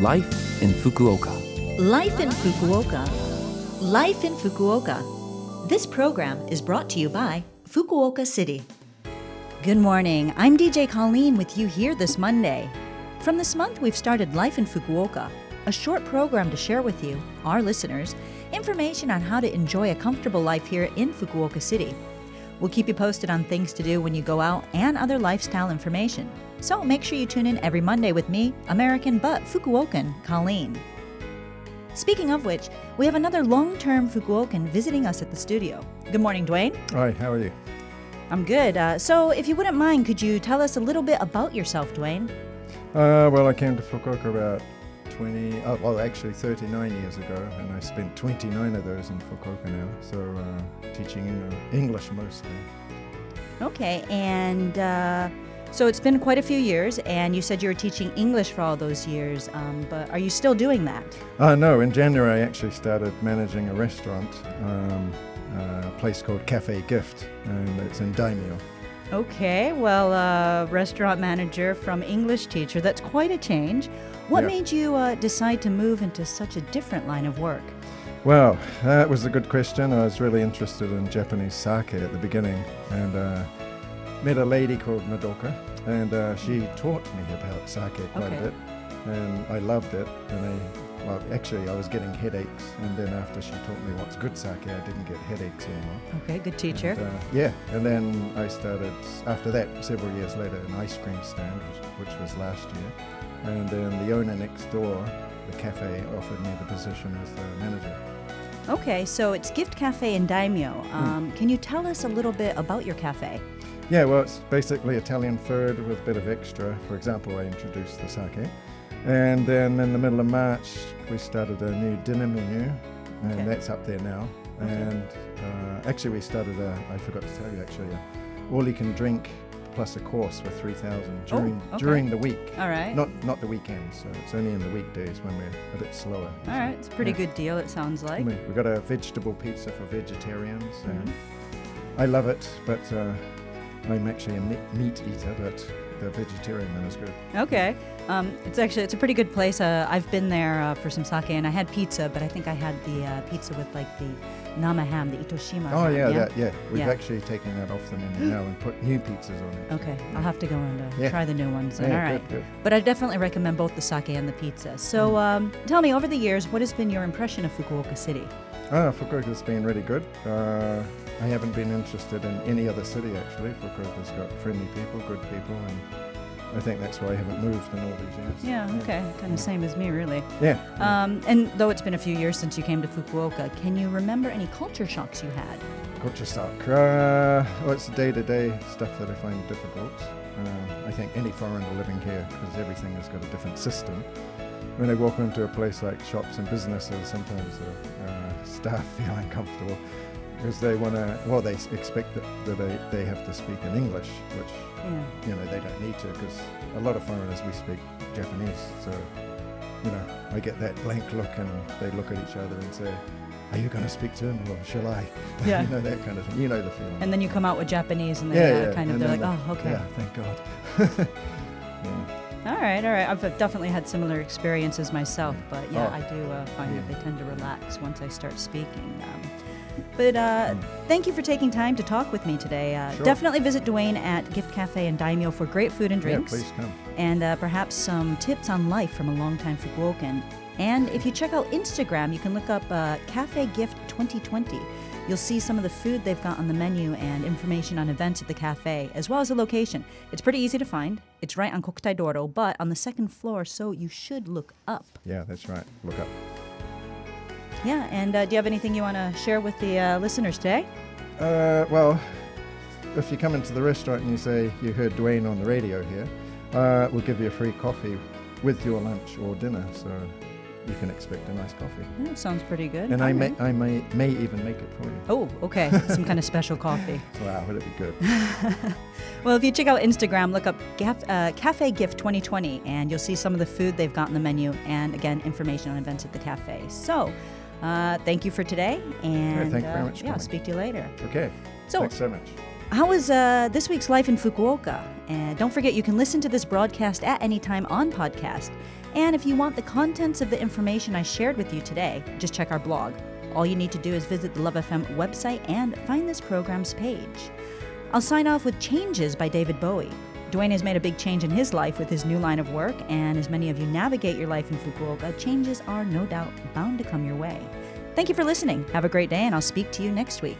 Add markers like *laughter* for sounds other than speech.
Life in Fukuoka. Life in Fukuoka. Life in Fukuoka. This program is brought to you by Fukuoka City. Good morning. I'm DJ Colleen with you here this Monday. From this month, we've started Life in Fukuoka, a short program to share with you, our listeners, information on how to enjoy a comfortable life here in Fukuoka City. We'll keep you posted on things to do when you go out and other lifestyle information. So make sure you tune in every Monday with me, American but Fukuokan, Colleen. Speaking of which, we have another long term Fukuokan visiting us at the studio. Good morning, Dwayne. Hi, how are you? I'm good. Uh, so, if you wouldn't mind, could you tell us a little bit about yourself, Dwayne? Uh, well, I came to Fukuoka about 20, oh, well, actually 39 years ago, and I spent 29 of those in Fukuoka now, so uh, teaching English mostly. Okay, and uh, so it's been quite a few years, and you said you were teaching English for all those years, um, but are you still doing that? Uh, no, in January I actually started managing a restaurant, um, a place called Cafe Gift, and it's in Daimyo. Okay, well, uh, restaurant manager from English teacher, that's quite a change. What Yeah. made you uh, decide to move into such a different line of work? Well, that was a good question. I was really interested in Japanese sake at the beginning and uh, met a lady called Madoka and uh, she taught me about sake quite Okay. a bit and I loved it. And I, well, actually, I was getting headaches and then after she taught me what's good sake, I didn't get headaches anymore. Okay, good teacher. And, uh, yeah, and then I started, after that, several years later, an ice cream stand, which, which was last year. And then the owner next door, the cafe, offered me the position as the manager. Okay, so it's Gift Cafe in Daimyo. Hmm. Um, Can you tell us a little bit about your cafe? Yeah, well, it's basically Italian food with a bit of extra. For example, I introduced the sake. And then in the middle of March, we started a new dinner menu, and Okay. that's up there now. Okay. And uh, actually, we started a, I forgot to tell you actually, a all you can drink plus a course for 3000 during Oh, okay. during the week. All right. Not not the weekends, so it's only in the weekdays when we're a bit slower. All right, it's a pretty Yeah. good deal, it sounds like. we got a vegetable pizza for vegetarians, and Mhm. I love it. But uh, I'm actually a meat eater, but the vegetarian good. Okay. Um, it's actually it's a pretty good place. Uh, I've been there uh, for some sake, and I had pizza, but I think I had the uh, pizza with like the nama ham, the Itoshima. Oh ham, yeah, that yeah. We've Yeah. actually taken that off the menu now and put new pizzas on it. Okay, I'll have to go and uh, Yeah. try the new ones. Then. Yeah, All right. good, good. But I definitely recommend both the sake and the pizza. So um, tell me, over the years, what has been your impression of Fukuoka City? Ah, Fukuoka's been really good. I haven't been interested in any other city actually. Fukuoka's got friendly people, good people, and I think that's why I haven't moved in all these years. Yeah, okay. Kind of same as me, really. Yeah. Um, and though it's been a few years since you came to Fukuoka, can you remember any culture shocks you had? Culture shock. Uh, well, it's the day-to-day stuff that I find difficult. Uh, I think any foreigner living here, because everything has got a different system. When I walk into a place like shops and businesses, sometimes the uh, staff *laughs* feel uncomfortable because they want to. Well, they expect that, that they, they have to speak in English, which Yeah. you know they don't need to, because a lot of foreigners we speak Japanese. So, you know, I get that blank look, and they look at each other and say, "Are you going to speak to him, or shall I?" *laughs* Yeah. you know that kind of thing. You know the feeling. And then you come out with Japanese, and yeah, yeah. kind of and they're like, oh, okay. Yeah, thank God. *laughs* yeah. All right, all right. I've definitely had similar experiences myself, but yeah, Oh. I do uh, find that they tend to relax once I start speaking. Um, but uh, Mm. thank you for taking time to talk with me today. Uh, Sure. Definitely visit Dwayne at Gift Cafe in Daimyo for great food and drinks, Yeah, please come. and uh, perhaps some tips on life from a longtime Fukuokan. And if you check out Instagram, you can look up uh, Cafe Gift 2020. You'll see some of the food they've got on the menu and information on events at the cafe, as well as the location. It's pretty easy to find. It's right on Kokutai Doro, but on the second floor, so you should look up. Yeah, that's right. Look up. Yeah, and uh, do you have anything you want to share with the uh, listeners today? Uh, well, if you come into the restaurant and you say you heard Dwayne on the radio here, uh, we'll give you a free coffee with your lunch or dinner. So you can expect a nice coffee. Yeah, sounds pretty good. And I may. I may, may even make it for you. Oh, okay. *laughs* Some kind of special coffee. Wow, would it be good? *laughs* Well, if you check out Instagram, look up uh, Cafe Gift 2020, and you'll see some of the food they've got on the menu, and again, information on events at the cafe. So, uh, thank you for today, and thank you very uh, much, yeah, I'll speak to you later. Okay. So- Thanks so much. How was uh, this week's life in Fukuoka? And don't forget, you can listen to this broadcast at any time on podcast. And if you want the contents of the information I shared with you today, just check our blog. All you need to do is visit the Love FM website and find this program's page. I'll sign off with Changes by David Bowie. Dwayne has made a big change in his life with his new line of work, and as many of you navigate your life in Fukuoka, changes are no doubt bound to come your way. Thank you for listening. Have a great day, and I'll speak to you next week.